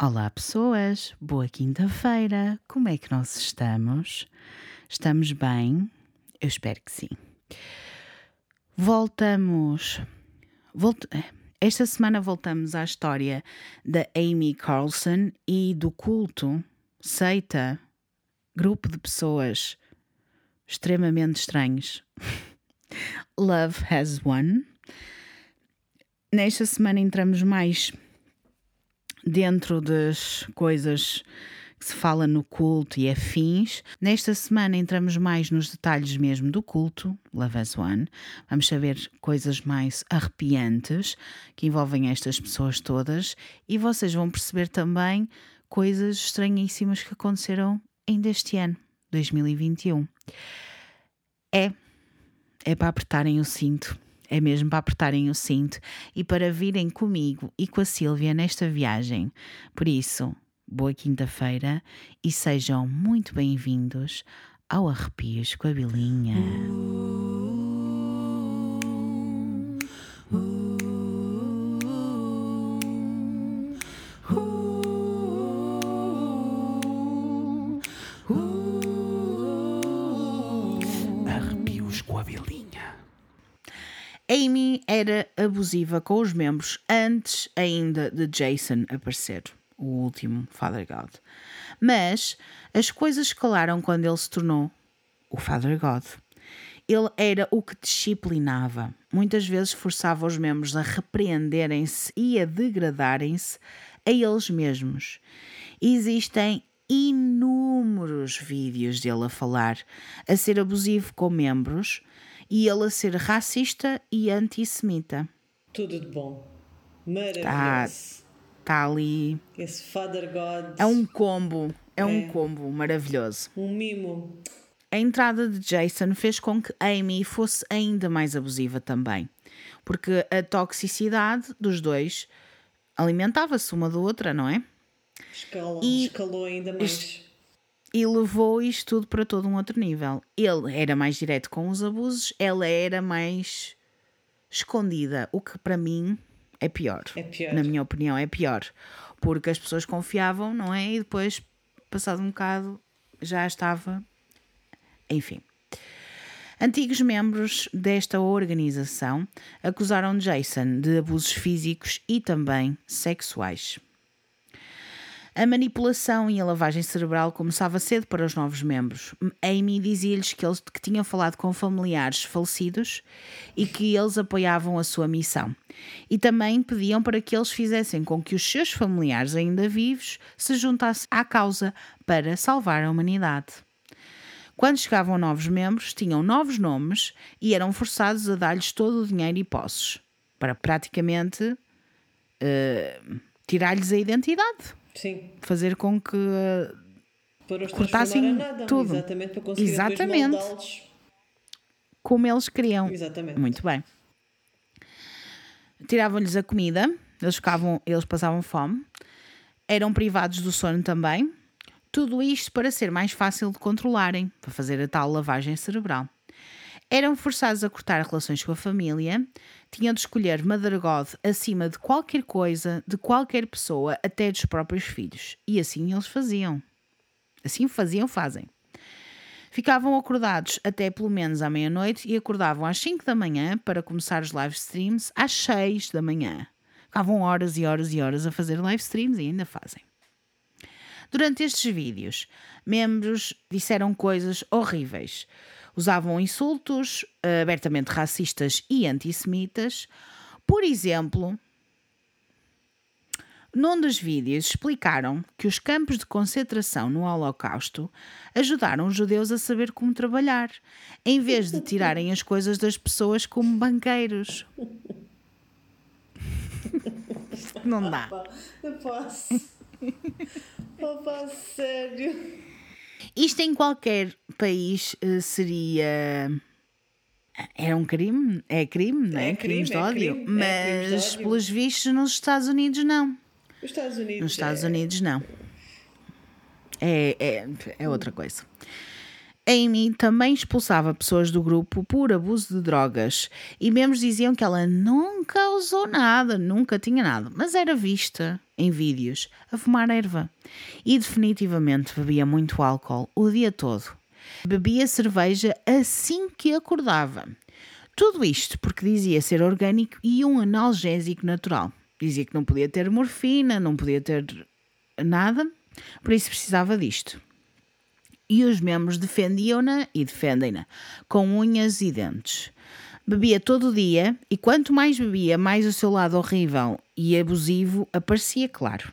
Olá, pessoas! Boa quinta-feira! Como é que nós estamos? Estamos bem? Eu espero que sim. Voltamos. Volt... Esta semana voltamos à história da Amy Carlson e do culto, seita, grupo de pessoas extremamente estranhos. Love Has Won. Nesta semana entramos mais dentro das coisas que se fala no culto e afins. Nesta semana entramos mais nos detalhes mesmo do culto, Love as One. Vamos saber coisas mais arrepiantes que envolvem estas pessoas todas e vocês vão perceber também coisas estranhíssimas que aconteceram ainda este ano, 2021. É, é para apertarem o cinto é mesmo para apertarem o cinto e para virem comigo e com a Sílvia nesta viagem. Por isso, boa quinta-feira e sejam muito bem-vindos ao Arrepios com a Bilinha. Arrepios Amy era abusiva com os membros antes ainda de Jason aparecer o último Father God. Mas as coisas escalaram quando ele se tornou o Father God. Ele era o que disciplinava. Muitas vezes forçava os membros a repreenderem-se e a degradarem-se a eles mesmos. Existem inúmeros vídeos dele a falar, a ser abusivo com membros e ele a ser racista e antissemita. Tudo de bom. Maravilhoso está ali. Esse Father God. É um combo, é, é, um combo maravilhoso. Um mimo. A entrada de Jason fez com que Amy fosse ainda mais abusiva também, porque a toxicidade dos dois alimentava-se uma da outra, não é? E, escalou ainda mais. E levou isto tudo para todo um outro nível. Ele era mais direto com os abusos, ela era mais escondida, o que para mim é pior. É pior. Na minha opinião, é pior. Porque as pessoas confiavam, não é? E depois, passado um bocado, já estava. Enfim. Antigos membros desta organização acusaram Jason de abusos físicos e também sexuais. A manipulação e a lavagem cerebral começava cedo para os novos membros. Amy dizia-lhes que eles que tinham falado com familiares falecidos e que eles apoiavam a sua missão. E também pediam para que eles fizessem com que os seus familiares ainda vivos se juntassem à causa para salvar a humanidade. Quando chegavam novos membros, tinham novos nomes e eram forçados a dar-lhes todo o dinheiro e posses, para praticamente uh, tirar-lhes a identidade. Sim. Fazer com que para cortassem nada, tudo. Exatamente, para conseguir exatamente. Como eles queriam. Exatamente. Muito bem. Tiravam-lhes a comida, eles, ficavam, eles passavam fome, eram privados do sono também. Tudo isto para ser mais fácil de controlarem, para fazer a tal lavagem cerebral. Eram forçados a cortar relações com a família, tinham de escolher Mother God acima de qualquer coisa, de qualquer pessoa, até dos próprios filhos. E assim eles faziam. Assim faziam, fazem. Ficavam acordados até pelo menos à meia-noite e acordavam às 5 da manhã para começar os live streams às 6 da manhã. Ficavam horas e horas e horas a fazer live streams e ainda fazem. Durante estes vídeos, membros disseram coisas horríveis usavam insultos uh, abertamente racistas e antissemitas. Por exemplo, num dos vídeos explicaram que os campos de concentração no Holocausto ajudaram os judeus a saber como trabalhar, em vez de tirarem as coisas das pessoas como banqueiros. Não dá. Eu posso. Opa, sério. Isto em qualquer país uh, seria. É um crime? É crime, não é? é crimes crime, de ódio. É crime, Mas, é de ódio. pelos vistos, nos Estados Unidos, não. Os Estados Unidos. Nos Estados é... Unidos, não. É, é, é outra coisa. Amy também expulsava pessoas do grupo por abuso de drogas e membros diziam que ela nunca usou nada, nunca tinha nada, mas era vista em vídeos a fumar erva e definitivamente bebia muito álcool o dia todo. Bebia cerveja assim que acordava. Tudo isto porque dizia ser orgânico e um analgésico natural. Dizia que não podia ter morfina, não podia ter nada, por isso precisava disto e os membros defendiam-na e defendem-na com unhas e dentes. Bebia todo o dia e quanto mais bebia, mais o seu lado horrível e abusivo aparecia claro.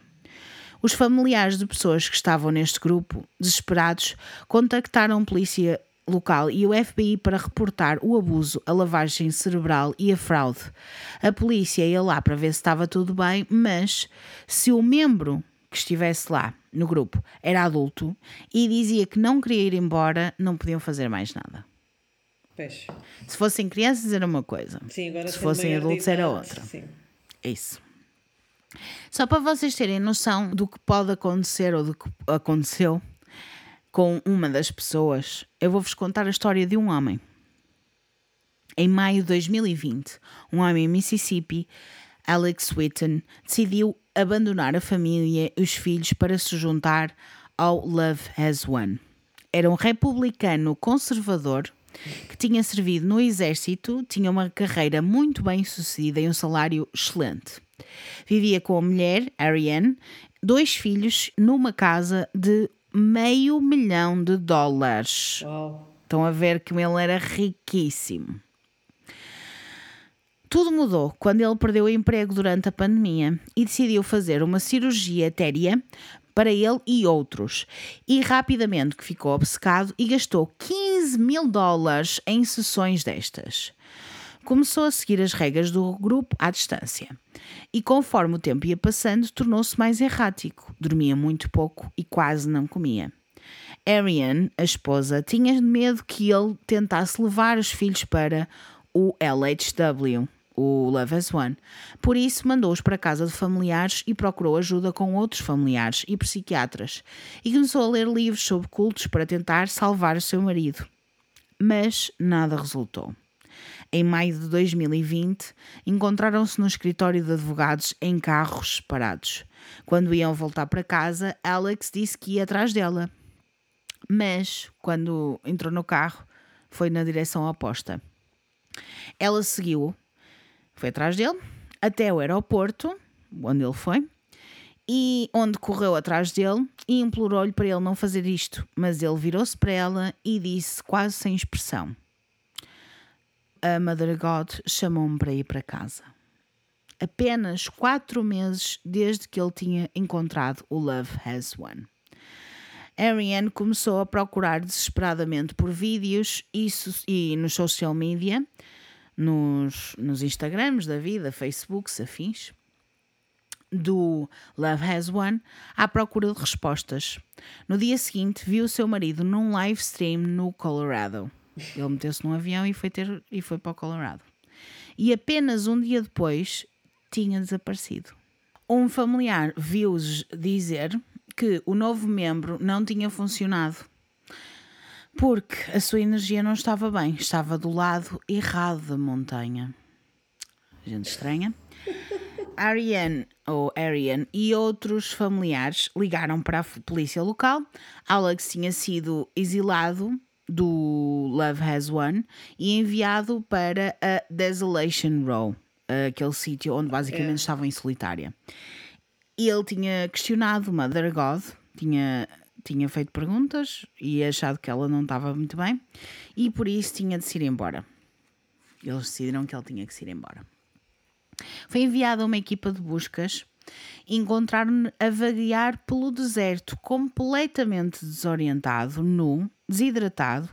Os familiares de pessoas que estavam neste grupo, desesperados, contactaram a polícia local e o FBI para reportar o abuso, a lavagem cerebral e a fraude. A polícia ia lá para ver se estava tudo bem, mas se o membro que estivesse lá no grupo era adulto e dizia que não queria ir embora, não podiam fazer mais nada. Peixe. Se fossem crianças era uma coisa. Sim, Se fossem adultos era outra. Sim. É isso. Só para vocês terem noção do que pode acontecer ou do que aconteceu com uma das pessoas, eu vou-vos contar a história de um homem. Em maio de 2020, um homem em Mississippi, Alex Whitten, decidiu abandonar a família e os filhos para se juntar ao Love Has Won. Era um republicano conservador que tinha servido no exército, tinha uma carreira muito bem sucedida e um salário excelente. Vivia com a mulher, Ariane, dois filhos, numa casa de meio milhão de dólares. Uau. Estão a ver que ele era riquíssimo. Tudo mudou quando ele perdeu o emprego durante a pandemia e decidiu fazer uma cirurgia etérea para ele e outros. E rapidamente que ficou obcecado e gastou 15 mil dólares em sessões destas. Começou a seguir as regras do grupo à distância. E conforme o tempo ia passando, tornou-se mais errático. Dormia muito pouco e quase não comia. Ariane, a esposa, tinha medo que ele tentasse levar os filhos para o LHW, o Love As One. Por isso, mandou-os para casa de familiares e procurou ajuda com outros familiares e psiquiatras. E começou a ler livros sobre cultos para tentar salvar o seu marido. Mas nada resultou. Em maio de 2020, encontraram-se no escritório de advogados em carros separados. Quando iam voltar para casa, Alex disse que ia atrás dela. Mas, quando entrou no carro, foi na direção oposta. Ela seguiu, foi atrás dele, até o aeroporto, onde ele foi, e onde correu atrás dele e implorou-lhe para ele não fazer isto. Mas ele virou-se para ela e disse, quase sem expressão: A Mother God chamou-me para ir para casa. Apenas quatro meses desde que ele tinha encontrado o Love Has Won. Ariane começou a procurar desesperadamente por vídeos e, e nos social media, nos, nos Instagrams da vida, Facebooks, afins, do Love Has Won, à procura de respostas. No dia seguinte, viu o seu marido num live stream no Colorado. Ele meteu-se num avião e foi, ter, e foi para o Colorado. E apenas um dia depois tinha desaparecido. Um familiar viu-os dizer que o novo membro não tinha funcionado porque a sua energia não estava bem, estava do lado errado da montanha. Gente estranha. Ariane ou Ariane e outros familiares ligaram para a polícia local. Alex tinha sido exilado do Love Has Won e enviado para a Desolation Row, aquele sítio onde basicamente É. estavam em solitária. E ele tinha questionado Mother God, tinha, tinha feito perguntas e achado que ela não estava muito bem e por isso tinha de se ir embora. Eles decidiram que ele tinha que se ir embora. Foi enviada uma equipa de buscas e encontraram-no a vaguear pelo deserto, completamente desorientado, nu, desidratado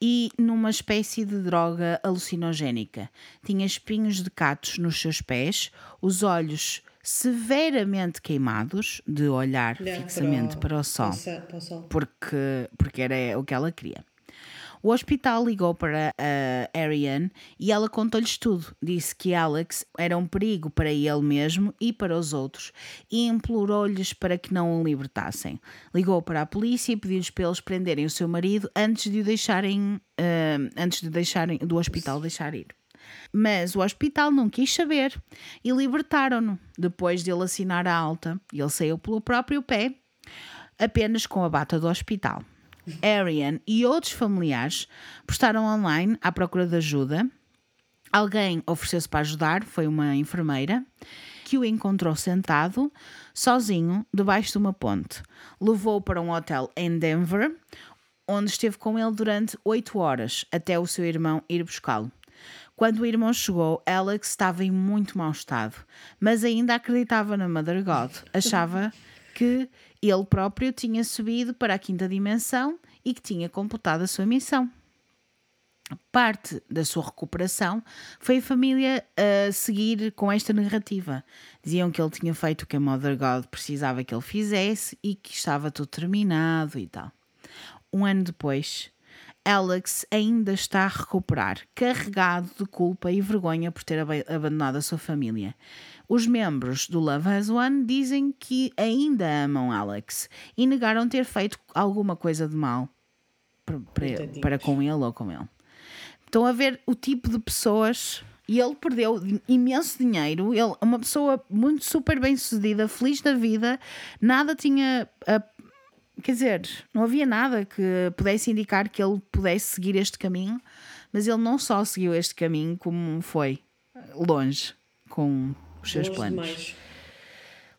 e numa espécie de droga alucinogénica. Tinha espinhos de catos nos seus pés, os olhos severamente queimados de olhar fixamente para o, sol Para o, para o sol. porque, porque era o que ela queria. O hospital ligou para a Ariane e ela contou-lhes tudo. Disse que Alex era um perigo para ele mesmo e para os outros e implorou-lhes para que não o libertassem. Ligou para a polícia e pediu-lhes para eles prenderem o seu marido antes de o deixarem, uh, antes de deixarem do hospital deixar ir. Mas o hospital não quis saber e libertaram-no depois de ele assinar a alta. Ele saiu pelo próprio pé, apenas com a bata do hospital. Arian e outros familiares postaram online à procura de ajuda. Alguém ofereceu-se para ajudar, foi uma enfermeira, que o encontrou sentado, sozinho, debaixo de uma ponte. Levou-o para um hotel em Denver, onde esteve com ele durante oito horas, até o seu irmão ir buscá-lo. Quando o irmão chegou, Alex estava em muito mau estado, mas ainda acreditava na Mother God. Achava que ele próprio tinha subido para a quinta dimensão e que tinha completado a sua missão. Parte da sua recuperação foi a família a seguir com esta narrativa. Diziam que ele tinha feito o que a Mother God precisava que ele fizesse e que estava tudo terminado e tal. Um ano depois, Alex ainda está a recuperar, carregado de culpa e vergonha por ter abandonado a sua família. Os membros do Love Has One dizem que ainda amam Alex e negaram ter feito alguma coisa de mal para, para, para com ele ou com ele. Estão a ver o tipo de pessoas e ele perdeu imenso dinheiro. Ele, uma pessoa muito super bem sucedida, feliz da vida, nada tinha a quer dizer, não havia nada que pudesse indicar que ele pudesse seguir este caminho, mas ele não só seguiu este caminho, como foi longe com os seus longe planos. Demais.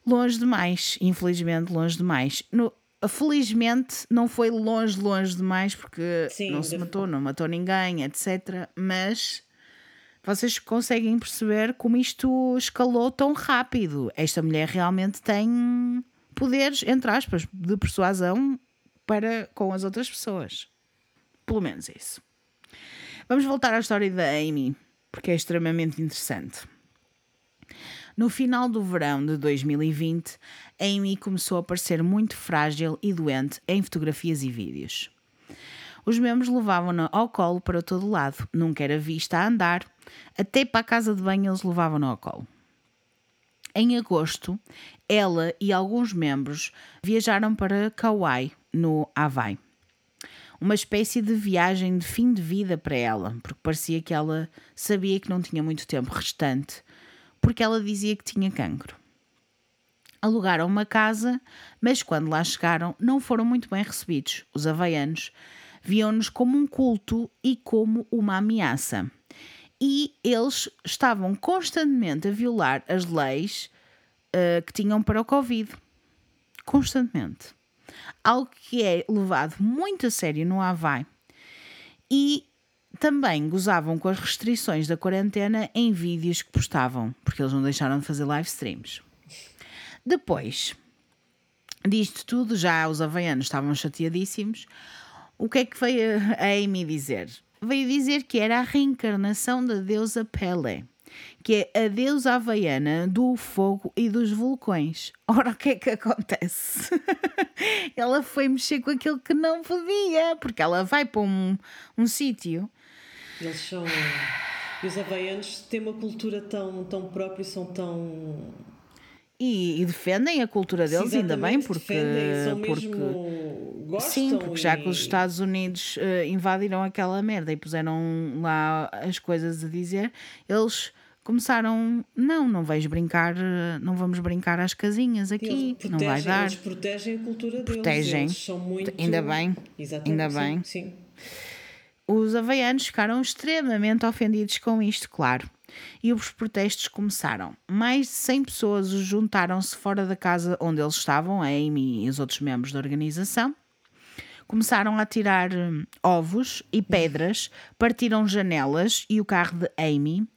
Longe demais, infelizmente, longe demais. No, felizmente não foi longe, longe demais, porque Sim, não se matou, não matou ninguém, etc. Mas vocês conseguem perceber como isto escalou tão rápido. Esta mulher realmente tem poderes, entre aspas, de persuasão para com as outras pessoas. Pelo menos isso. Vamos voltar à história da Amy, porque é extremamente interessante. No final do verão de 2020, Amy começou a parecer muito frágil e doente em fotografias e vídeos. Os membros levavam-na ao colo para todo lado, nunca era vista a andar, até para a casa de banho eles levavam-na ao colo. Em agosto, ela e alguns membros viajaram para Kauai, no Havaí. Uma espécie de viagem de fim de vida para ela, porque parecia que ela sabia que não tinha muito tempo restante, porque ela dizia que tinha cancro. Alugaram uma casa, mas quando lá chegaram não foram muito bem recebidos. Os havaianos viam-nos como um culto e como uma ameaça e eles estavam constantemente a violar as leis uh, que tinham para o Covid. Constantemente. Algo que é levado muito a sério no Havaí. E também gozavam com as restrições da quarentena em vídeos que postavam, porque eles não deixaram de fazer live streams. Depois disto tudo, já os havaianos estavam chateadíssimos. O que é que veio a Amy dizer? Veio dizer que era a reencarnação da deusa Pele, que é a deusa havaiana do fogo e dos vulcões. Ora, o que é que acontece? ela foi mexer com aquilo que não podia, porque ela vai para um, um sítio. Eles são. E os havaianos têm uma cultura tão, tão própria e são tão e, e, defendem a cultura deles, ainda bem, porque. Defendem, porque gostam sim, porque já que os Estados Unidos uh, invadiram aquela merda e puseram lá as coisas a dizer, eles começaram. Não, não vais brincar, eh, não vamos brincar às casinhas aqui, protegem, não vai dar. Eles protegem a cultura protegem, deles. Eles são muito... Ainda bem. Exatamente, ainda bem. Sim, sim. Os havaianos ficaram extremamente ofendidos com isto, claro e os protestos começaram. Mais de 100 pessoas juntaram-se fora da casa onde eles estavam, a Amy e os outros membros da organização. Começaram a tirar hum, ovos e pedras, partiram janelas e o carro de Amy.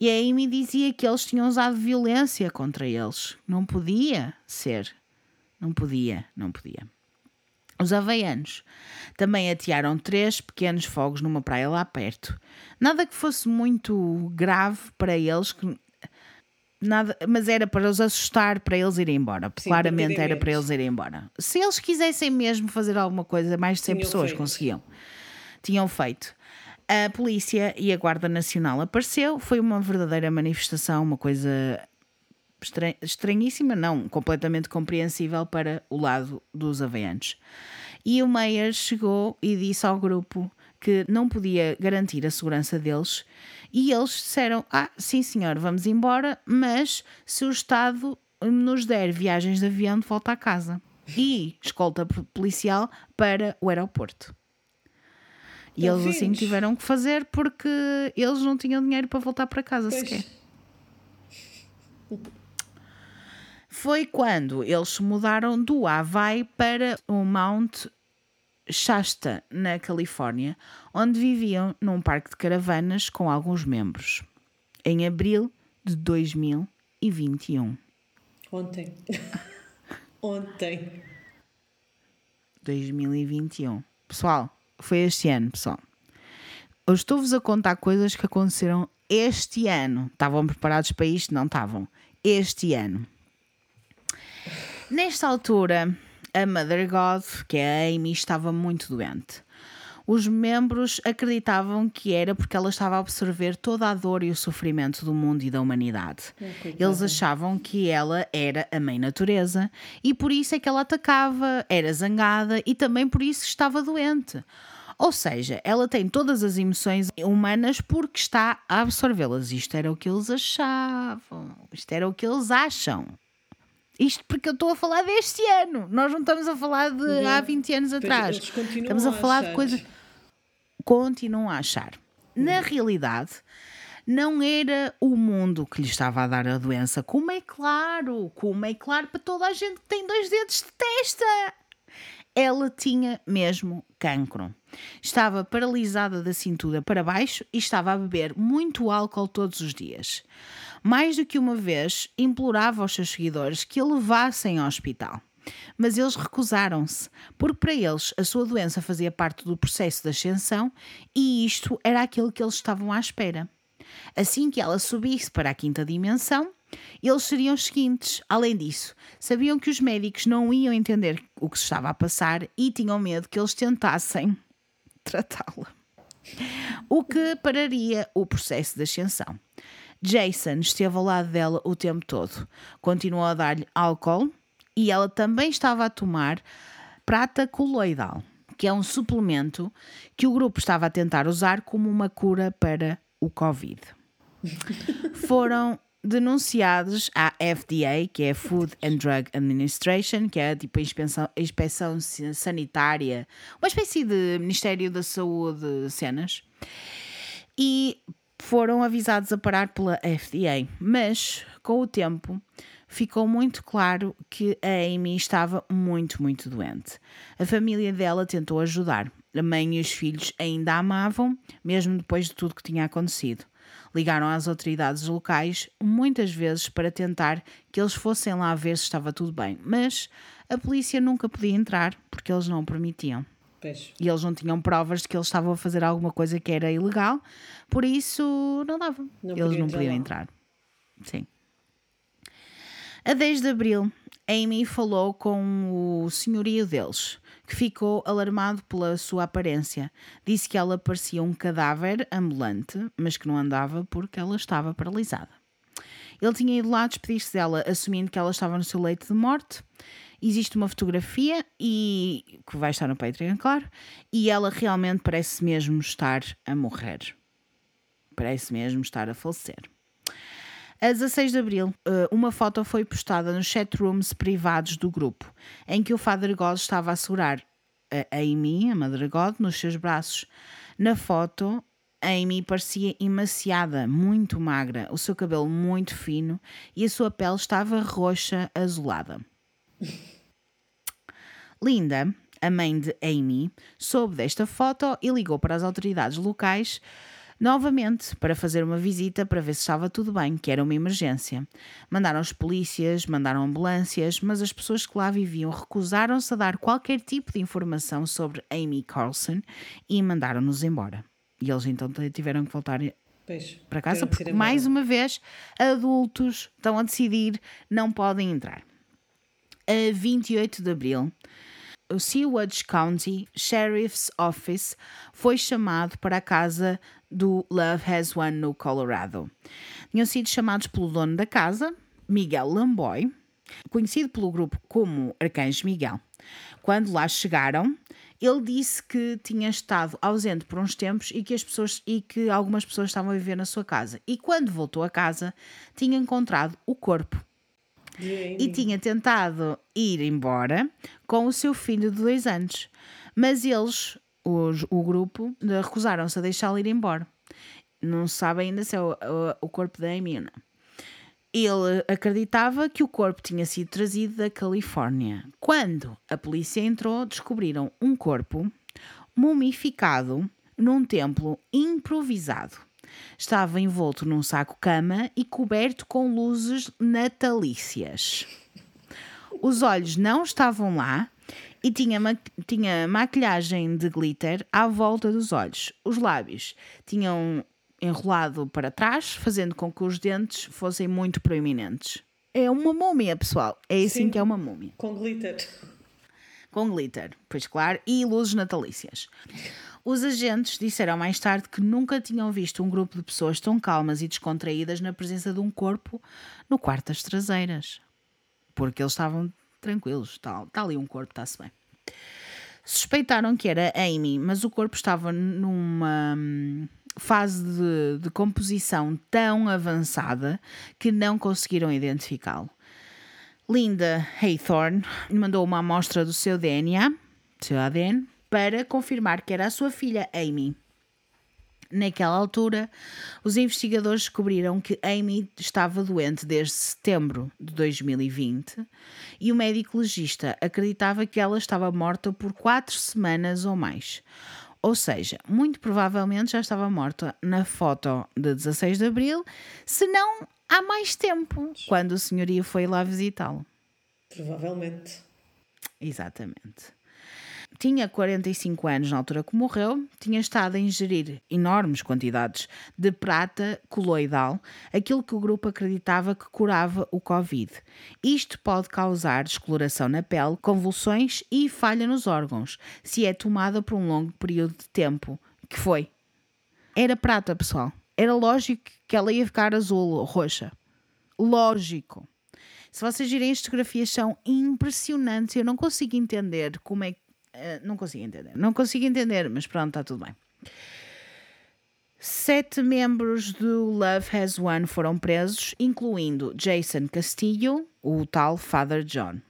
E a Amy dizia que eles tinham usado violência contra eles. Não podia ser. Não podia, não podia. Os havaianos também atearam três pequenos fogos numa praia lá perto. Nada que fosse muito grave para eles, que nada, mas era para os assustar, para eles irem embora. Sim, Claramente era para eles irem embora. Se eles quisessem mesmo fazer alguma coisa, mais de 100 pessoas conseguiam. tinham feito. A polícia e a Guarda Nacional apareceu, foi uma verdadeira manifestação, uma coisa estranhíssima, não, completamente compreensível para o lado dos havaianos. E o Meyer chegou e disse ao grupo que não podia garantir a segurança deles e eles disseram: Ah, sim senhor, vamos embora, mas se o Estado nos der viagens de avião de volta à casa e escolta policial para o aeroporto. E eles assim tiveram que fazer porque eles não tinham dinheiro para voltar para casa pois. sequer. Foi quando eles se mudaram do Havaí para o Mount Shasta, na Califórnia, onde viviam num parque de caravanas com alguns membros, em abril de 2021. Ontem. Ontem. 2021. Pessoal, foi este ano, pessoal. Eu estou-vos a contar coisas que aconteceram este ano. Estavam preparados para isto? Não estavam. Este ano. Nesta altura, a Mother God, que é a Amy, estava muito doente. Os membros acreditavam que era porque ela estava a absorver toda a dor e o sofrimento do mundo e da humanidade. Eles achavam que ela era a mãe natureza e por isso é que ela atacava, era zangada e também por isso estava doente. Ou seja, ela tem todas as emoções humanas porque está a absorvê-las. Isto era o que eles achavam. Isto era o que eles acham. Isto porque eu estou a falar deste ano. Nós não estamos a falar de não. há 20 anos atrás. Estamos a, a falar achar. de coisas. Continuam a achar. Na realidade, não era o mundo que lhe estava a dar a doença, como é claro, como é claro para toda a gente que tem dois dedos de testa. Ela tinha mesmo cancro. Estava paralisada da cintura para baixo e estava a beber muito álcool todos os dias mais do que uma vez implorava aos seus seguidores que a levassem ao hospital. Mas eles recusaram-se, porque para eles a sua doença fazia parte do processo de ascensão e isto era aquilo que eles estavam à espera. Assim que ela subisse para a quinta dimensão, eles seriam os seguintes. Além disso, sabiam que os médicos não iam entender o que se estava a passar e tinham medo que eles tentassem tratá-la. O que pararia o processo de ascensão. Jason esteve ao lado dela o tempo todo. Continuou a dar-lhe álcool e ela também estava a tomar prata coloidal, que é um suplemento que o grupo estava a tentar usar como uma cura para o Covid. Foram denunciados à FDA, que é a Food and Drug Administration, que é tipo a inspeção, a inspeção sanitária, uma espécie de Ministério da Saúde cenas. E foram avisados a parar pela FDA, mas com o tempo ficou muito claro que a Amy estava muito, muito doente. A família dela tentou ajudar. A mãe e os filhos ainda a amavam, mesmo depois de tudo que tinha acontecido. Ligaram às autoridades locais muitas vezes para tentar que eles fossem lá ver se estava tudo bem, mas a polícia nunca podia entrar porque eles não o permitiam. Pois. E eles não tinham provas de que eles estavam a fazer alguma coisa que era ilegal, por isso não dava. Não eles não podiam entrar. Sim. A 10 de abril, Amy falou com o senhorio deles, que ficou alarmado pela sua aparência. Disse que ela parecia um cadáver ambulante, mas que não andava porque ela estava paralisada. Ele tinha ido lá despedir-se dela, assumindo que ela estava no seu leito de morte existe uma fotografia e que vai estar no Patreon, claro, e ela realmente parece mesmo estar a morrer. Parece mesmo estar a falecer. A 16 de abril, eh, uma foto foi postada nos chatrooms privados do grupo, em que o Father God estava a segurar a Amy, a Mother God, nos seus braços. Na foto, a Amy parecia emaciada, muito magra, o seu cabelo muito fino e a sua pele estava roxa, azulada. Linda, a mãe de Amy, soube desta foto e ligou para as autoridades locais novamente para fazer uma visita para ver se estava tudo bem, que era uma emergência. Mandaram os polícias, mandaram ambulâncias, mas as pessoas que lá viviam recusaram-se a dar qualquer tipo de informação sobre Amy Carlson e mandaram-nos embora. E eles então tiveram que voltar para casa porque, mais uma vez, adultos estão a decidir, não podem entrar. A 28 de abril, o Sewage County Sheriff's Office foi chamado para a casa do Love Has One no Colorado. Tinham sido chamados pelo dono da casa, Miguel Lamboy, conhecido pelo grupo como Arcanjo Miguel. Quando lá chegaram, ele disse que tinha estado ausente por uns tempos e que as pessoas e que algumas pessoas estavam a viver na sua casa. E quando voltou a casa, tinha encontrado o corpo e tinha tentado ir embora com o seu filho de dois anos. Mas eles, os, o grupo, recusaram-se a deixá-lo ir embora. Não se sabe ainda se é o, o, corpo da Amy ou não. Ele acreditava que o corpo tinha sido trazido da Califórnia. Quando a polícia entrou, descobriram um corpo mumificado num templo improvisado. Estava envolto num saco-cama e coberto com luzes natalícias. Os olhos não estavam lá e tinha, ma tinha maquilhagem de glitter à volta dos olhos. Os lábios tinham enrolado para trás, fazendo com que os dentes fossem muito proeminentes. É uma múmia, pessoal. É assim Sim, que é uma múmia. Com glitter. Com glitter, pois claro, e luzes natalícias. Os agentes disseram mais tarde que nunca tinham visto um grupo de pessoas tão calmas e descontraídas na presença de um corpo no quarto das traseiras. Porque eles estavam tranquilos, está, está ali um corpo, está-se bem. Suspeitaram que era Amy, mas o corpo estava numa hum, fase de, de composição tão avançada que não conseguiram identificá-lo. Linda Haythorne mandou uma amostra do seu DNA, seu ADN, para confirmar que era a sua filha Amy. Naquela altura, os investigadores descobriram que Amy estava doente desde setembro de 2020 e o médico legista acreditava que ela estava morta por quatro semanas ou mais. Ou seja, muito provavelmente já estava morta na foto de 16 de abril, se não há mais tempo, quando o senhorio foi lá visitá-lo. Provavelmente. Exatamente tinha 45 anos na altura que morreu, tinha estado a ingerir enormes quantidades de prata coloidal, aquilo que o grupo acreditava que curava o Covid. Isto pode causar descoloração na pele, convulsões e falha nos órgãos, se é tomada por um longo período de tempo, que foi. Era prata, pessoal. Era lógico que ela ia ficar azul ou roxa. Lógico. Se vocês virem as fotografias, são impressionantes. Eu não consigo entender como é que eh, não consigo entender. Não consigo entender, mas pronto, está tudo bem. Sete membros do Love Has One foram presos, incluindo Jason Castillo, o tal Father John.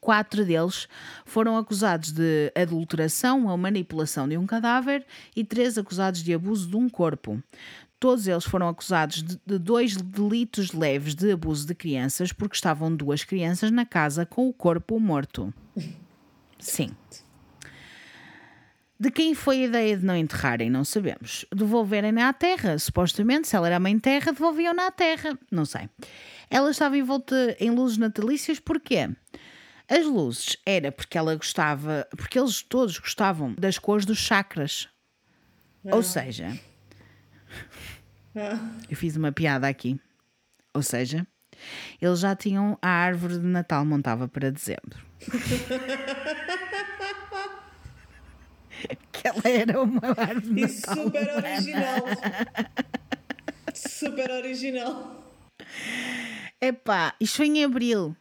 Quatro deles foram acusados de adulteração ou manipulação de um cadáver e três acusados de abuso de um corpo. Todos eles foram acusados de, de dois delitos leves de abuso de crianças porque estavam duas crianças na casa com o corpo morto. Sim. De quem foi a ideia de não enterrarem, não sabemos. Devolverem-na à terra. Supostamente, se ela era mãe terra, devolviam-na à terra. Não sei. Ela estava envolta em luzes natalícias porquê? As luzes era porque ela gostava, porque eles todos gostavam das cores dos chakras. Ou seja, eu fiz uma piada aqui. Ou seja, eles já tinham a árvore de Natal montada para dezembro. que ela era uma árvore e super original. super original. Epá, isto foi em abril.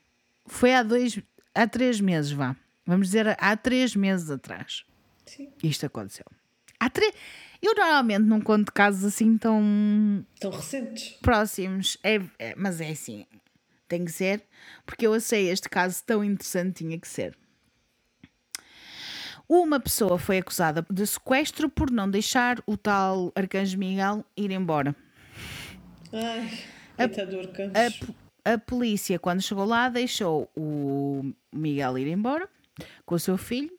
Foi há dois, há três meses, vá. Vamos dizer, há três meses atrás. Sim. Isto aconteceu. Há três. Eu normalmente não conto casos assim tão. tão recentes. Próximos. É, é, mas é assim. Tem que ser. Porque eu achei este caso tão interessante, tinha que ser. Uma pessoa foi acusada de sequestro por não deixar o tal Arcanjo Miguel ir embora. Ai, a, a, a polícia, quando chegou lá, deixou o Miguel ir embora com o seu filho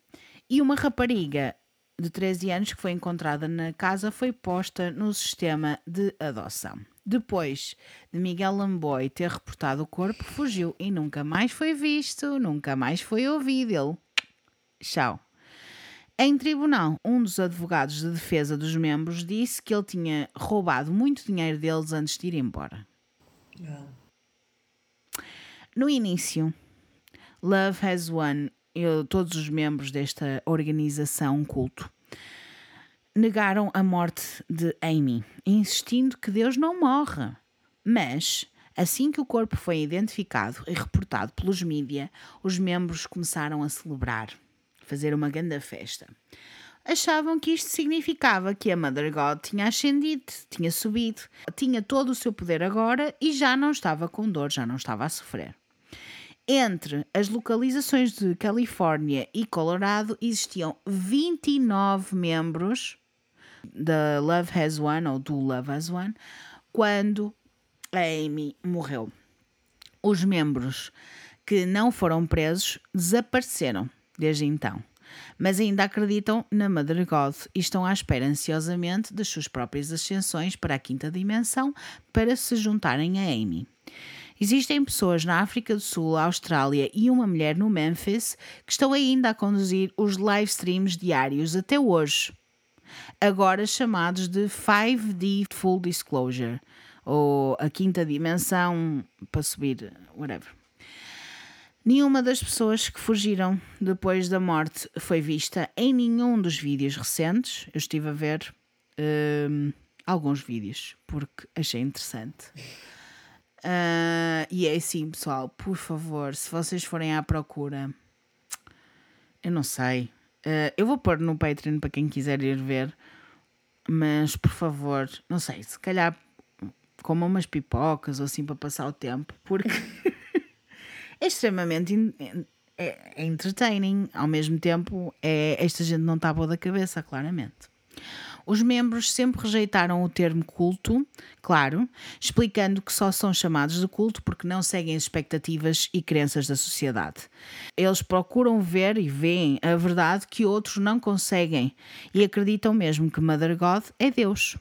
e uma rapariga de 13 anos que foi encontrada na casa foi posta no sistema de adoção. Depois de Miguel Lamboy ter reportado o corpo, fugiu e nunca mais foi visto, nunca mais foi ouvido. Ele. Tchau. Em tribunal, um dos advogados de defesa dos membros disse que ele tinha roubado muito dinheiro deles antes de ir embora. No início, Love Has One eu, todos os membros desta organização culto negaram a morte de Amy, insistindo que Deus não morre. Mas, assim que o corpo foi identificado e reportado pelos mídia, os membros começaram a celebrar, fazer uma grande festa. Achavam que isto significava que a Mother God tinha ascendido, tinha subido, tinha todo o seu poder agora e já não estava com dor, já não estava a sofrer. Entre as localizações de Califórnia e Colorado existiam 29 membros da Love Has One ou do Love Has One quando a Amy morreu. Os membros que não foram presos desapareceram desde então, mas ainda acreditam na Mother God e estão à espera ansiosamente das suas próprias ascensões para a quinta dimensão para se juntarem a Amy. Existem pessoas na África do Sul, Austrália e uma mulher no Memphis que estão ainda a conduzir os live streams diários até hoje, agora chamados de 5D Full Disclosure ou a quinta dimensão para subir, whatever. Nenhuma das pessoas que fugiram depois da morte foi vista em nenhum dos vídeos recentes. Eu estive a ver um, alguns vídeos porque achei interessante. Uh, e é assim, pessoal, por favor, se vocês forem à procura, eu não sei. Uh, eu vou pôr no Patreon para quem quiser ir ver, mas por favor, não sei, se calhar como umas pipocas ou assim para passar o tempo, porque é extremamente é, é entertaining, ao mesmo tempo é, esta gente não está boa da cabeça, claramente. Os membros sempre rejeitaram o termo culto, claro, explicando que só são chamados de culto porque não seguem as expectativas e crenças da sociedade. Eles procuram ver e veem a verdade que outros não conseguem e acreditam mesmo que Mother God é Deus.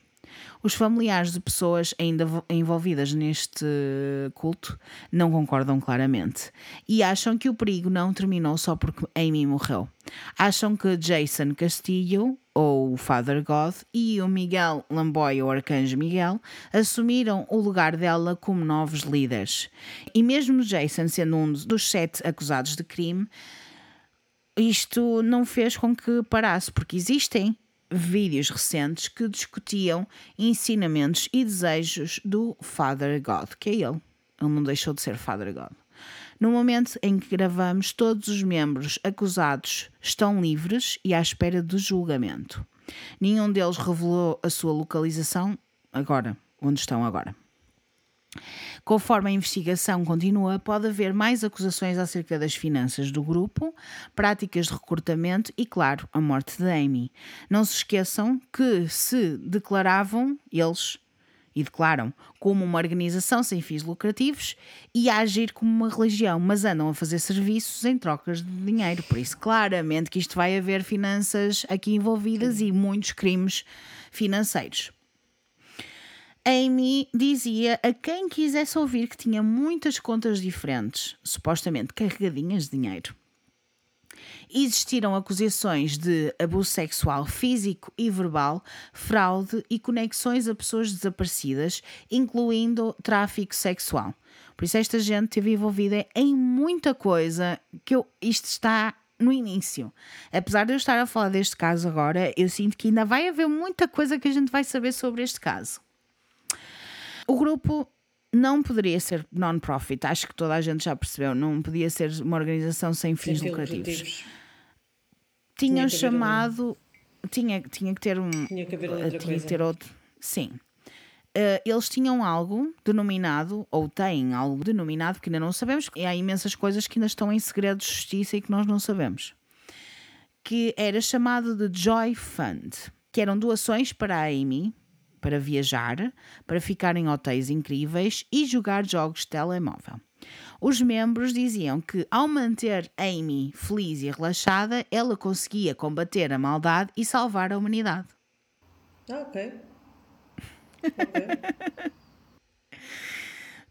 Os familiares de pessoas ainda envolvidas neste culto não concordam claramente e acham que o perigo não terminou só porque Amy morreu. Acham que Jason Castillo, ou Father God, e o Miguel Lamboy, ou Arcanjo Miguel, assumiram o lugar dela como novos líderes. E mesmo Jason sendo um dos sete acusados de crime, isto não fez com que parasse, porque existem vídeos recentes que discutiam ensinamentos e desejos do Father God, que é ele. Ele não deixou de ser Father God. No momento em que gravamos, todos os membros acusados estão livres e à espera do julgamento. Nenhum deles revelou a sua localização agora, onde estão agora. Conforme a investigação continua, pode haver mais acusações acerca das finanças do grupo, práticas de recrutamento e, claro, a morte de Amy. Não se esqueçam que se declaravam, eles e declaram, como uma organização sem fins lucrativos e a agir como uma religião, mas andam a fazer serviços em trocas de dinheiro. Por isso, claramente que isto vai haver finanças aqui envolvidas e muitos crimes financeiros. Amy dizia a quem quisesse ouvir que tinha muitas contas diferentes, supostamente carregadinhas de dinheiro. Existiram acusações de abuso sexual físico e verbal, fraude e conexões a pessoas desaparecidas, incluindo tráfico sexual. Por isso, esta gente esteve envolvida em muita coisa que eu, isto está no início. Apesar de eu estar a falar deste caso agora, eu sinto que ainda vai haver muita coisa que a gente vai saber sobre este caso. O grupo não poderia ser non-profit, acho que toda a gente já percebeu, não podia ser uma organização sem fins sem lucrativos. Tinham tinha chamado. Um... Tinha, tinha que ter um. Tinha que haver outra tinha. Que ter outro. Sim. Uh, eles tinham algo denominado, ou têm algo denominado, que ainda não sabemos, e há imensas coisas que ainda estão em segredo de justiça e que nós não sabemos, que era chamado de Joy Fund, que eram doações para a Amy, para viajar, para ficar em hotéis incríveis e jogar jogos de telemóvel. Os membros diziam que, ao manter Amy feliz e relaxada, ela conseguia combater a maldade e salvar a humanidade. Ah, ok. okay.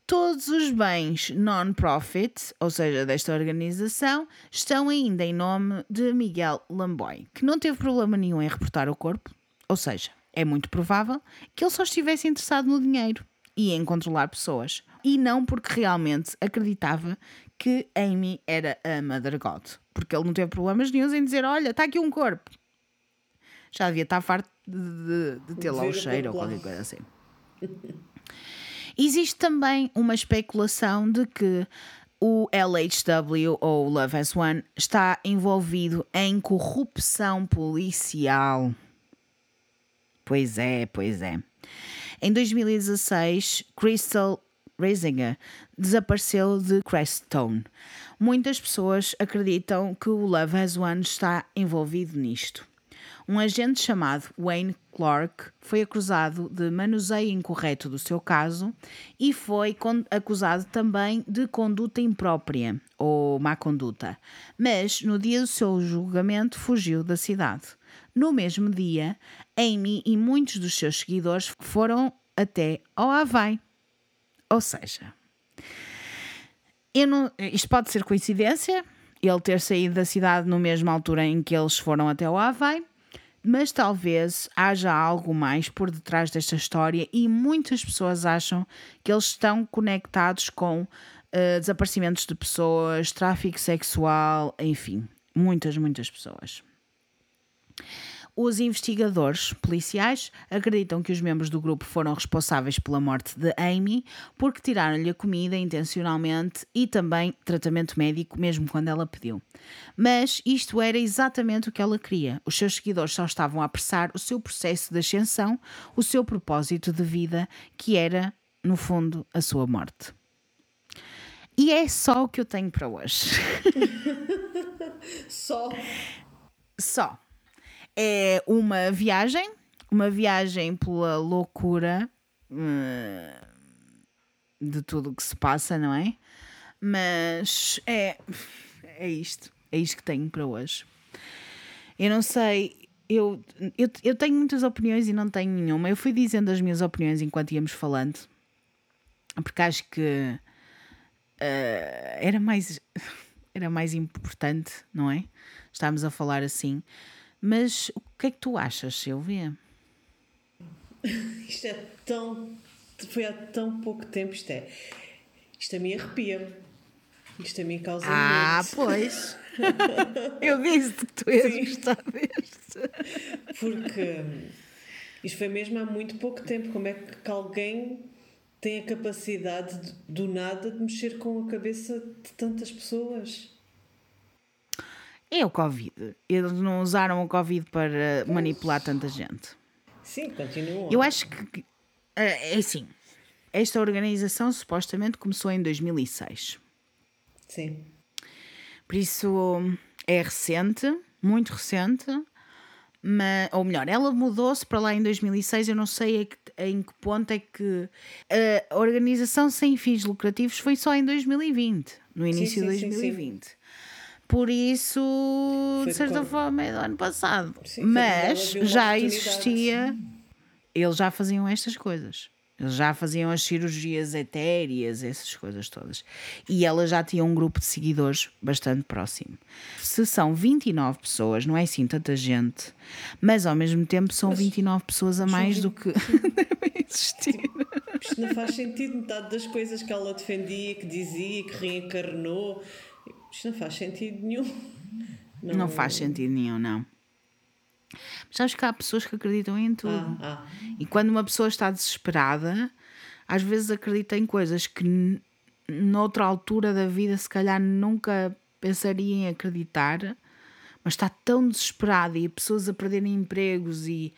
Todos os bens non-profit, ou seja, desta organização, estão ainda em nome de Miguel Lamboy, que não teve problema nenhum em reportar o corpo, ou seja, é muito provável que ele só estivesse interessado no dinheiro e em controlar pessoas, e não porque realmente acreditava que Amy era a Mother God, porque ele não teve problemas nenhum em dizer: Olha, está aqui um corpo. Já devia estar farto de, de, de ter lá o cheiro ou qualquer coisa assim. Existe também uma especulação de que o LHW ou Love as One está envolvido em corrupção policial. Pois é, pois é. Em 2016, Crystal Reisinger desapareceu de Crestone. Muitas pessoas acreditam que o Love Has One está envolvido nisto. Um agente chamado Wayne Clark foi acusado de manuseio incorreto do seu caso e foi acusado também de conduta imprópria ou má conduta, mas no dia do seu julgamento fugiu da cidade. No mesmo dia, Amy e muitos dos seus seguidores foram até ao Havaí. Ou seja, não, isto pode ser coincidência, ele ter saído da cidade na mesma altura em que eles foram até o Havaí, mas talvez haja algo mais por detrás desta história e muitas pessoas acham que eles estão conectados com uh, desaparecimentos de pessoas, tráfico sexual, enfim, muitas, muitas pessoas. Os investigadores policiais acreditam que os membros do grupo foram responsáveis pela morte de Amy porque tiraram-lhe a comida intencionalmente e também tratamento médico, mesmo quando ela pediu. Mas isto era exatamente o que ela queria. Os seus seguidores só estavam a apressar o seu processo de ascensão, o seu propósito de vida, que era, no fundo, a sua morte. E é só o que eu tenho para hoje. só. Só é uma viagem, uma viagem pela loucura uh, de tudo o que se passa, não é? Mas é, é isto, é isto que tenho para hoje. Eu não sei, eu, eu, eu tenho muitas opiniões e não tenho nenhuma. Eu fui dizendo as minhas opiniões enquanto íamos falando, porque acho que uh, era mais era mais importante, não é? Estávamos a falar assim. Mas o que é que tu achas, Silvia? Isto é tão. Foi há tão pouco tempo, isto é. Isto a mim arrepia. Isto a mim causa. Ah, muito. pois! Eu disse que tu gostar deste. Porque isto foi mesmo há muito pouco tempo. Como é que alguém tem a capacidade de, do nada de mexer com a cabeça de tantas pessoas? É o Covid. Eles não usaram o Covid para manipular tanta gente. Sim, continuam. Eu acho que. É, é assim. Esta organização supostamente começou em 2006. Sim. Por isso é recente, muito recente. Mas, ou melhor, ela mudou-se para lá em 2006. Eu não sei em que ponto é que a organização sem fins lucrativos foi só em 2020, no início sim, sim, de 2020. Sim, por isso, foi de certa de forma, é do ano passado. Sim, Mas já existia. Eles já faziam estas coisas. Eles já faziam as cirurgias etéreas, essas coisas todas. E ela já tinha um grupo de seguidores bastante próximo. Se são 29 pessoas, não é assim tanta gente, mas ao mesmo tempo são mas, 29 pessoas a mais do que devem existir. Isto não faz sentido. Metade das coisas que ela defendia, que dizia, que reencarnou, isto não faz sentido nenhum. Não, não faz sentido nenhum, não. Mas sabes que há pessoas que acreditam em tudo. Ah, ah. E quando uma pessoa está desesperada, às vezes acredita em coisas que noutra altura da vida se calhar nunca pensaria em acreditar, mas está tão desesperada e pessoas a perderem empregos e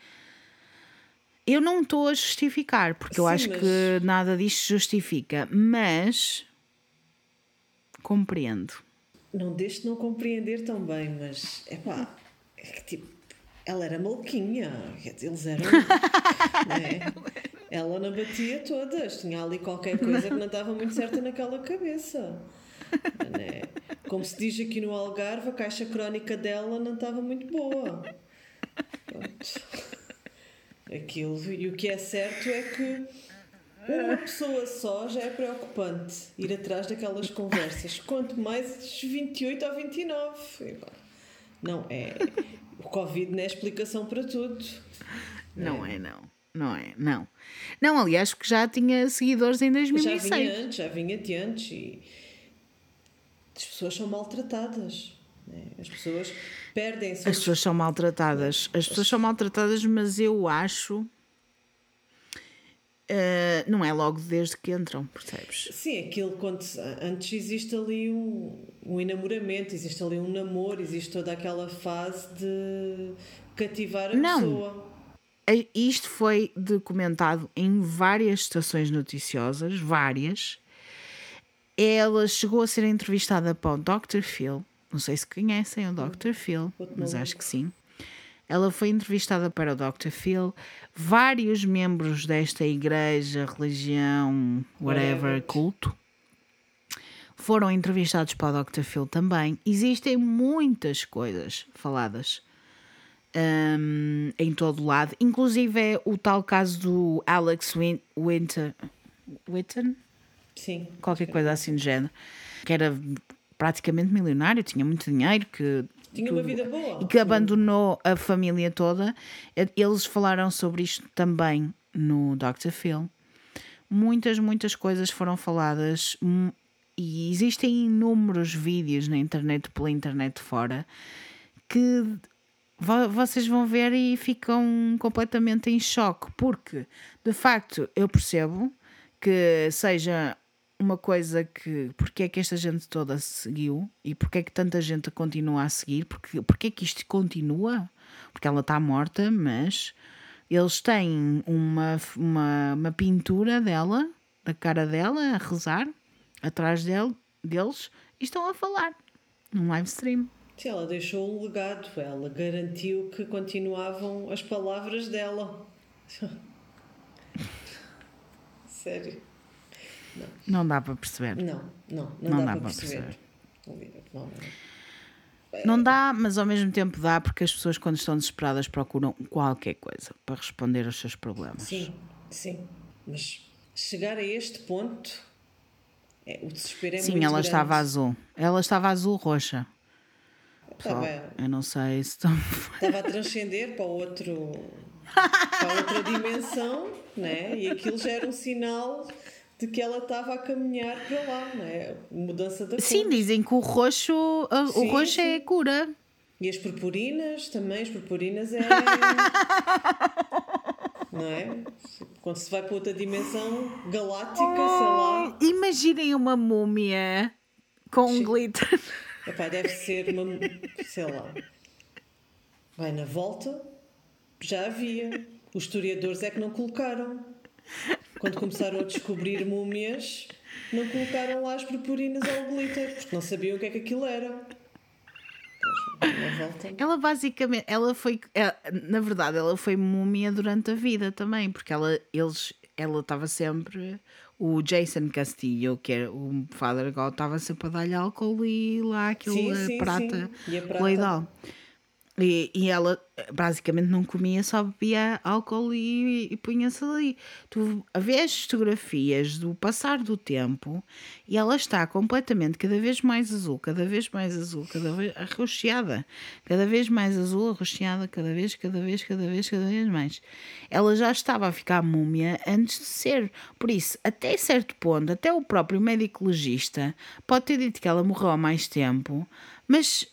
eu não estou a justificar, porque Sim, eu acho mas... que nada disto justifica, mas compreendo não deixo de não compreender tão bem, mas é pá, é que tipo, ela era maluquinha, eles eram. né? Ela não batia todas, tinha ali qualquer coisa que não estava muito certa naquela cabeça. Né? Como se diz aqui no Algarve, a caixa crónica dela não estava muito boa. Pronto. Aquilo, e o que é certo é que uma pessoa só já é preocupante ir atrás daquelas conversas. Quanto mais 28 ou 29. Não é. O Covid não é explicação para tudo. Não é, é não. Não é, não. Não, aliás, que já tinha seguidores em 2006. Já vinha antes, já vinha de antes e. as pessoas são maltratadas. Né? As pessoas perdem-se. As pessoas são maltratadas. As pessoas são maltratadas, mas eu acho. Uh, não é logo desde que entram, percebes? Sim, aquilo quando antes existe ali um, um enamoramento, existe ali um namoro, existe toda aquela fase de cativar a não. pessoa. Isto foi documentado em várias estações noticiosas, várias. Ela chegou a ser entrevistada para o Dr. Phil. Não sei se conhecem o Dr. Phil, mas acho que sim. Ela foi entrevistada para o Dr. Phil. Vários membros desta igreja, religião, whatever, culto, foram entrevistados para o Dr. Phil também. Existem muitas coisas faladas um, em todo lado, inclusive é o tal caso do Alex Win Winter. Witten? Sim. Qualquer coisa assim do género. Que era praticamente milionário, tinha muito dinheiro, que tinha uma vida boa. E que abandonou a família toda. Eles falaram sobre isto também no Dr. Phil. Muitas, muitas coisas foram faladas hum, e existem inúmeros vídeos na internet, pela internet fora, que vocês vão ver e ficam completamente em choque, porque de facto eu percebo que seja uma coisa que porque é que esta gente toda seguiu e porque é que tanta gente continua a seguir, porque, porque é que isto continua? Porque ela está morta, mas eles têm uma, uma, uma pintura dela, da cara dela, a rezar atrás dele, deles e estão a falar num live stream. Sim, ela deixou um legado, ela garantiu que continuavam as palavras dela. Sério. Não. não dá para perceber. Não, não, não, não dá, dá, para perceber. perceber. Não, não dá, mas ao mesmo tempo dá porque as pessoas, quando estão desesperadas, procuram qualquer coisa para responder aos seus problemas. Sim, sim. Mas chegar a este ponto, é, o desespero é sim, muito ela grande. estava azul. Ela estava azul-roxa. Estava, eu não sei se estão... estava a transcender para outro para outra dimensão, né? E aquilo já era um sinal de que ela estava a caminhar para lá, não é? Mudança da cor. Sim, dizem que o roxo, sim, o roxo é sim. é cura. E as purpurinas também, as purpurinas é. não é? Quando se vai para outra dimensão galáctica, oh, sei lá. Imaginem uma múmia com um glitter. Epá, deve ser uma. sei lá. Vai na volta, já havia. Os historiadores é que não colocaram. Quando começaram a descobrir múmias, não colocaram lá as purpurinas ou o glitter, porque não sabiam o que é que aquilo era. Ela basicamente, ela foi, é, na verdade, ela foi múmia durante a vida também, porque ela, eles, ela estava sempre, o Jason Castillo, que era o Father God, estava sempre a dar-lhe álcool e lá sim, prata, sim. E a prata. E, e ela basicamente não comia, só bebia álcool e, e punha-se ali. Tu vês fotografias do passar do tempo e ela está completamente cada vez mais azul, cada vez mais azul, cada vez arroxeada, cada vez mais azul, arroxeada, cada vez, cada vez, cada vez, cada vez mais. Ela já estava a ficar múmia antes de ser. Por isso, até certo ponto, até o próprio médico legista pode ter dito que ela morreu há mais tempo, mas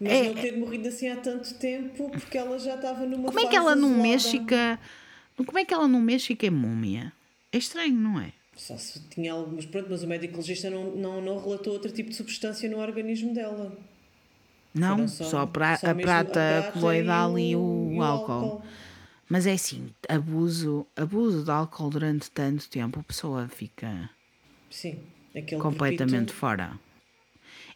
mas é, não ter morrido assim há tanto tempo porque ela já estava numa Como é que ela num mês fica. Como é que ela num mês fica em múmia? É estranho, não é? Só se tinha algumas. Pronto, mas o médico legista não, não, não relatou outro tipo de substância no organismo dela. Não, só, só, pra, só a, prata prata coloidal e o, e o álcool. álcool. Mas é assim, abuso, abuso de álcool durante tanto tempo, a pessoa fica Sim, completamente fora.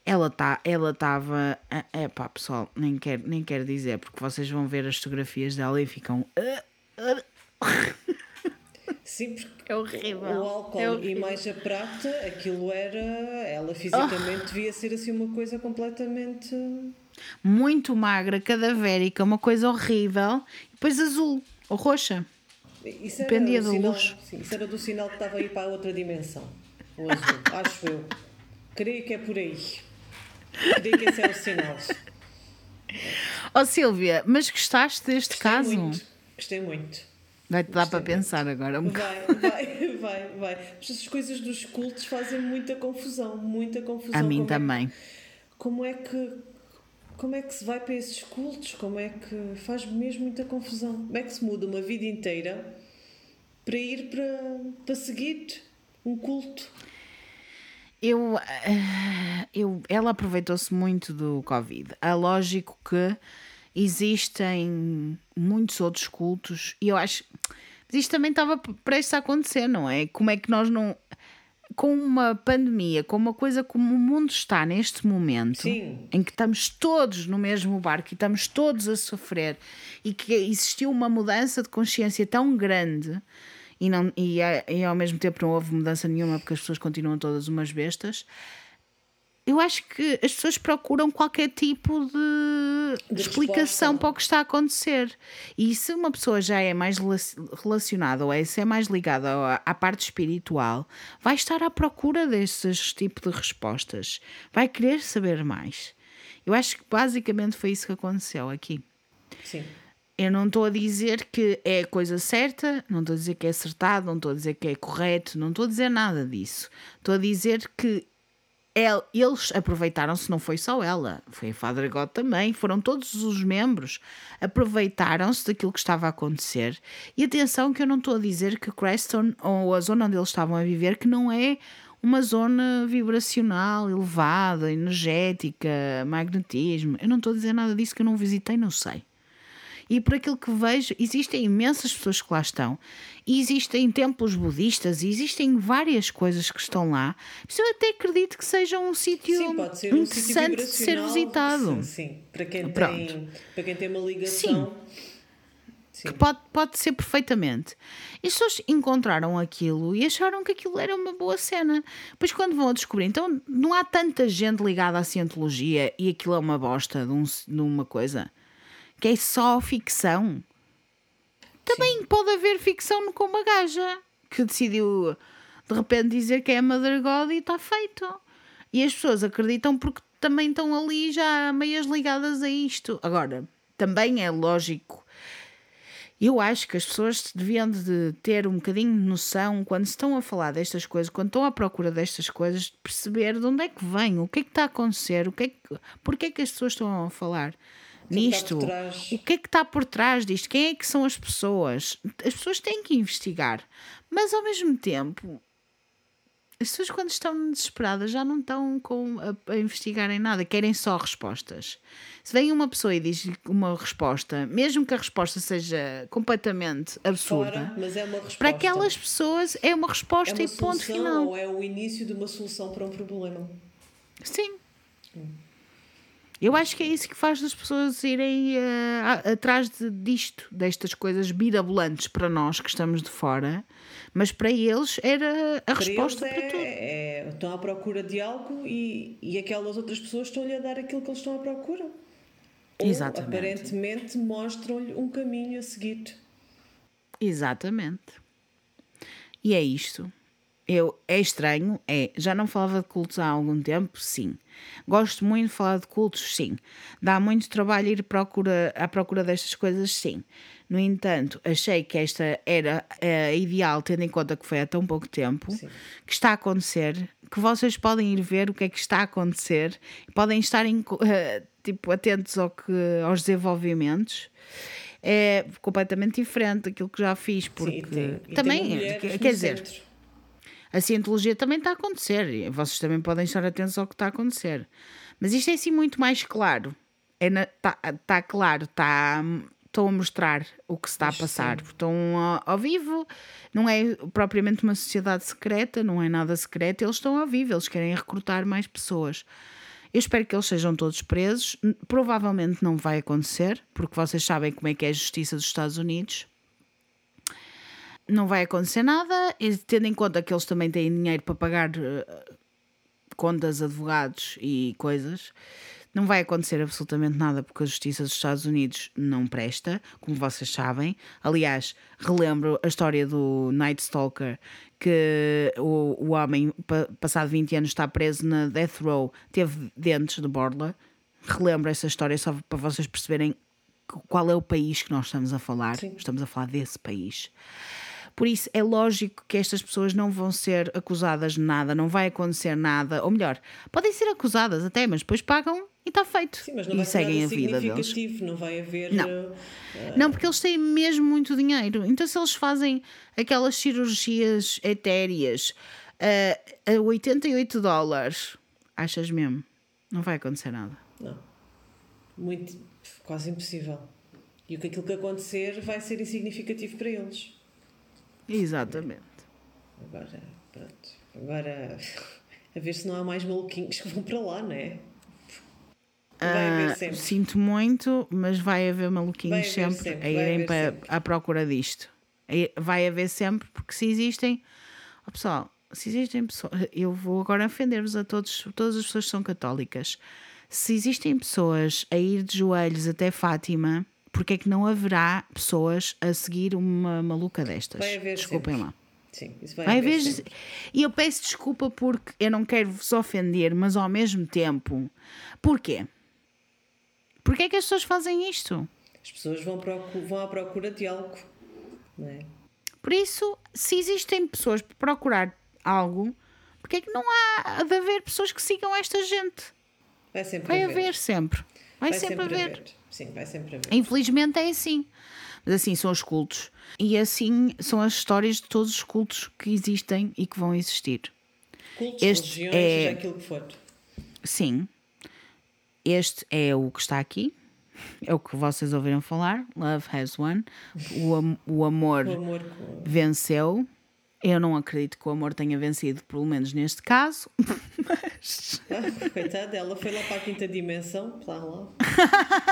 Ela tá, ela estava, é pá, pessoal, nem quero, nem quero dizer porque vocês vão ver as fotografias dela e ficam Sim, porque é horrível. O álcool é horrível. e mais a prata, aquilo era. Ela fisicamente oh. devia ser assim uma coisa completamente. Muito magra, cadavérica, uma coisa horrível. E depois azul ou roxa. Isso Dependia da luz. Sim, isso era do sinal que estava aí para a outra dimensão. O azul, acho eu. Creio que é por aí. É o sinal. Ó oh, Silvia, mas gostaste deste Gostei caso? Muito. Gostei muito. Vai-te dar para pensar agora um Vai, vai, vai, vai. Mas essas coisas dos cultos fazem muita confusão, muita confusão. A mim como também. É, como é que como é que se vai para esses cultos? Como é que faz mesmo muita confusão? Como é que se muda uma vida inteira para ir para, para seguir um culto? Eu, eh, eu, ela aproveitou-se muito do Covid. É lógico que existem muitos outros cultos e eu acho mas isto também estava prestes a acontecer, não é? Como é que nós não. Com uma pandemia, com uma coisa como o mundo está neste momento, Sim. em que estamos todos no mesmo barco e estamos todos a sofrer, e que existiu uma mudança de consciência tão grande, e, não, e, e ao mesmo tempo não houve mudança nenhuma porque as pessoas continuam todas umas bestas, eu acho que as pessoas procuram qualquer tipo de, de explicação para o que está a acontecer. E se uma pessoa já é mais relacionada ou é, se é mais ligada à, à parte espiritual, vai estar à procura desses tipos de respostas. Vai querer saber mais. Eu acho que basicamente foi isso que aconteceu aqui. Sim. Eu não estou a dizer que é a coisa certa, não estou a dizer que é acertado, não estou a dizer que é correto, não estou a dizer nada disso. Estou a dizer que eles aproveitaram-se, não foi só ela, foi a Father God também, foram todos os membros, aproveitaram-se daquilo que estava a acontecer. E atenção que eu não estou a dizer que Creston, ou a zona onde eles estavam a viver, que não é uma zona vibracional, elevada, energética, magnetismo. Eu não estou a dizer nada disso que eu não visitei, não sei. E por aquilo que vejo, existem imensas pessoas que lá estão, e existem templos budistas, existem várias coisas que estão lá. Mas eu até acredito que seja um sítio um interessante de ser visitado. Sim, sim. Para, quem tem, para quem tem uma ligação. Sim. Sim. Que pode, pode ser perfeitamente. E as pessoas encontraram aquilo e acharam que aquilo era uma boa cena. Pois quando vão a descobrir, então não há tanta gente ligada à cientologia e aquilo é uma bosta de, um, de uma coisa que é só ficção. Também Sim. pode haver ficção com uma gaja que decidiu de repente dizer que é a Mother God e está feito. E as pessoas acreditam porque também estão ali já meias ligadas a isto. Agora, também é lógico. Eu acho que as pessoas deviam de ter um bocadinho de noção quando estão a falar destas coisas, quando estão à procura destas coisas, de perceber de onde é que vem, o que é que está a acontecer, o que é que, porque é que as pessoas estão a falar nisto? O que é que está por trás disto? Quem é que são as pessoas? As pessoas têm que investigar, mas ao mesmo tempo, as pessoas quando estão desesperadas já não estão com, a, a investigar em nada, querem só respostas. Se vem uma pessoa e diz uma resposta, mesmo que a resposta seja completamente absurda, Fora, é para aquelas pessoas é uma resposta é uma e ponto final. Ou é o início de uma solução para um problema. Sim. Hum. Eu acho que é isso que faz as pessoas irem uh, atrás de, disto, destas coisas mirabolantes para nós que estamos de fora, mas para eles era a para resposta é, para tudo. É, estão à procura de algo e, e aquelas outras pessoas estão-lhe a dar aquilo que eles estão à procura. Ou, Exatamente. aparentemente mostram-lhe um caminho a seguir. Exatamente. E é isto. Eu, é estranho, é. Já não falava de cultos há algum tempo? Sim. Gosto muito de falar de cultos? Sim. Dá muito trabalho ir procura, à procura destas coisas? Sim. No entanto, achei que esta era a ideal, tendo em conta que foi há tão pouco tempo, Sim. que está a acontecer, que vocês podem ir ver o que é que está a acontecer, podem estar em, uh, tipo, atentos ao que, aos desenvolvimentos é completamente diferente daquilo que já fiz, porque Sim, tem, também, quer dizer, centro a cientologia também está a acontecer. Vocês também podem estar atentos ao que está a acontecer. Mas isto é assim muito mais claro. Está é tá, tá claro, está estão a mostrar o que se está a passar. Estão ao vivo, não é propriamente uma sociedade secreta, não é nada secreto, eles estão ao vivo, eles querem recrutar mais pessoas. Eu espero que eles sejam todos presos. Provavelmente não vai acontecer, porque vocês sabem como é que é a justiça dos Estados Unidos não vai acontecer nada, e tendo em conta que eles também têm dinheiro para pagar uh, contas, advogados e coisas, não vai acontecer absolutamente nada porque a justiça dos Estados Unidos não presta, como vocês sabem. Aliás, relembro a história do Night Stalker, que o, o homem, passado 20 anos, está preso na death row, teve dentes de borla. Relembro essa história só para vocês perceberem qual é o país que nós estamos a falar. Sim. Estamos a falar desse país. Por isso, é lógico que estas pessoas não vão ser acusadas de nada, não vai acontecer nada. Ou melhor, podem ser acusadas até, mas depois pagam e está feito. Sim, mas não e vai ser seguem a vida deles. significativo, não vai haver. Não. uh, Não, porque eles têm mesmo muito dinheiro. Então, se eles fazem aquelas cirurgias etéreas a, a 88 dólares, achas mesmo? Não vai acontecer nada. Não. Muito, quase impossível. E o que aquilo que acontecer vai ser insignificativo para eles. Exatamente. Agora, pronto. Agora, a ver se não há mais maluquinhos que vão para lá, não é? Sempre. sinto muito, mas vai haver maluquinhos sempre, sempre, a irem para sempre. à procura disto. Vai haver sempre, porque se existem. Ó, pessoal, se existem pessoas. Eu vou agora ofender-vos a todos, todas as pessoas que são católicas. Se existem pessoas a ir de joelhos até Fátima, porque é que não haverá pessoas a seguir uma maluca destas? Vai haver Desculpem sempre. lá. Sim, isso vai, Vai haver. haver- sempre. E eu peço desculpa porque eu não quero vos ofender, mas ao mesmo tempo, porquê? Porquê é que as pessoas fazem isto? As pessoas vão, vão à procura de algo, não é? Por isso, se existem pessoas para procurar algo, porquê é que não há de haver pessoas que sigam esta gente? Vai sempre Vai haver. haver sempre. Vai, sempre, haver. Sim, vai sempre haver. Infelizmente é assim. Mas assim são os cultos. E assim são as histórias de todos os cultos que existem e que vão existir. Cultos, este religiões, é- seja aquilo que for. Sim. Este é o que está aqui. É o que vocês ouviram falar. Love has won. O, am- o amor O amor com... venceu. Eu não acredito que o amor tenha vencido, pelo menos neste caso. Ah, coitada, ela foi lá para a quinta dimensão, lá lá.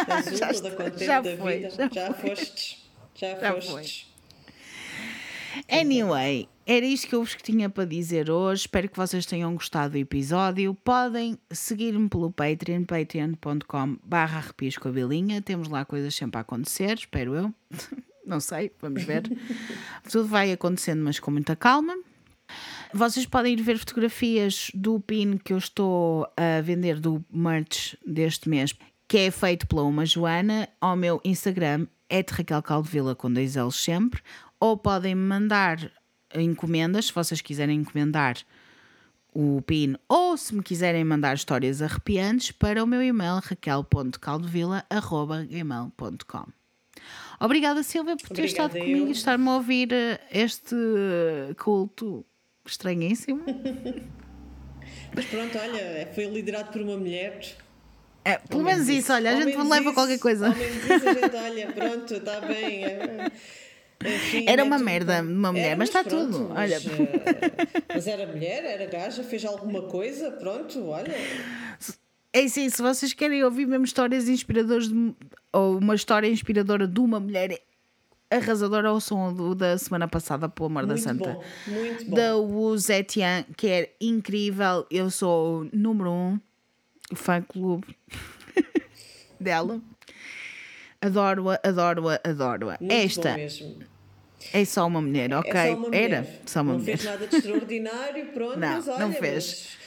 Azul, Já toda contente já da foi, vida. já Já, fostes. Já, Já fostes. Anyway, era isto que eu vos tinha para dizer hoje. Espero que vocês tenham gostado do episódio. Podem seguir-me pelo Patreon, patreon.com barra arrepios com a Bilinha. Temos lá coisas sempre a acontecer, espero eu. Não sei, vamos ver. Tudo vai acontecendo, mas com muita calma. Vocês podem ir ver fotografias do pin que eu estou a vender do merch deste mês, que é feito pela uma Joana, ao meu Instagram, é de Raquel Caldevila com dois L's sempre, ou podem me mandar encomendas, se vocês quiserem encomendar o pin, ou se me quiserem mandar histórias arrepiantes, para o meu e-mail raquel.caldevila.gmail.com Obrigada, Silvia, por ter Obrigada estado comigo e estar-me a ouvir eh, este culto estranhíssimo. Mas pronto, olha, foi liderado por uma mulher. É, pelo Ao menos isso, olha, a gente menos leva isso, qualquer coisa. Ao menos isso a gente olha, pronto, está bem. é, enfim, Era é uma tudo merda, uma mulher, Era, mas está pronto, tudo, Mas, olha. eh, mas era mulher, era gaja, fez alguma coisa, pronto, olha. É assim, se vocês querem ouvir mesmo histórias inspiradoras de- ou uma história inspiradora de uma mulher arrasadora, ouçam o da semana passada, pelo amor da Muito santa. bom, muito bom. Da Wu Zetian, que é incrível. Eu sou o número um fã-clube dela. Adoro-a, adoro-a, adoro-a. Esta é só uma mulher, ok? É só uma mulher. Era só uma não mulher. fez nada de extraordinário, pronto, Não, mas olha, não fez.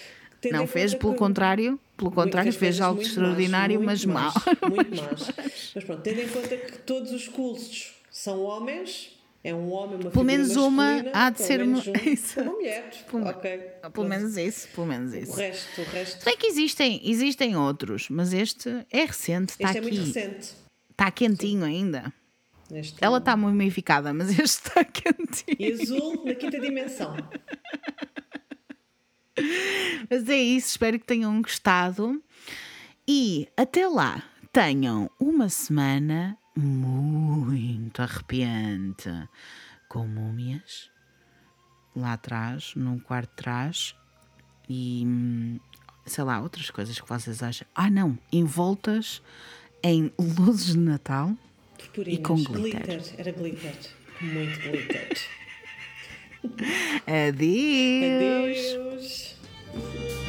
Não fez, pelo que- contrário, pelo contrário, Muito- fez algo extraordinário, mas mau. más, Muito más. Mas pronto, tendo em conta que todos os cultos são homens, é um homem, uma Pelo menos uma há de ser uma- um, mulher. Pelo- ok. Pelo pronto. menos isso, pelo menos O isso. resto, o resto. Se bem que existem, existem outros, mas este é recente, está Este é muito aqui. recente. Está quentinho ainda. Este Ela está mumificada, mas este está quentinho. E azul na quinta dimensão. Mas é isso, espero que tenham gostado. E até lá, tenham uma semana muito arrepiante com múmias lá atrás, num quarto de trás e hum, sei lá, outras coisas que vocês acham. Ah, não, envoltas em luzes de Natal. Purpurinas. com glitter. glitter. Era glitter. Muito glitter. Adeus. Adeus.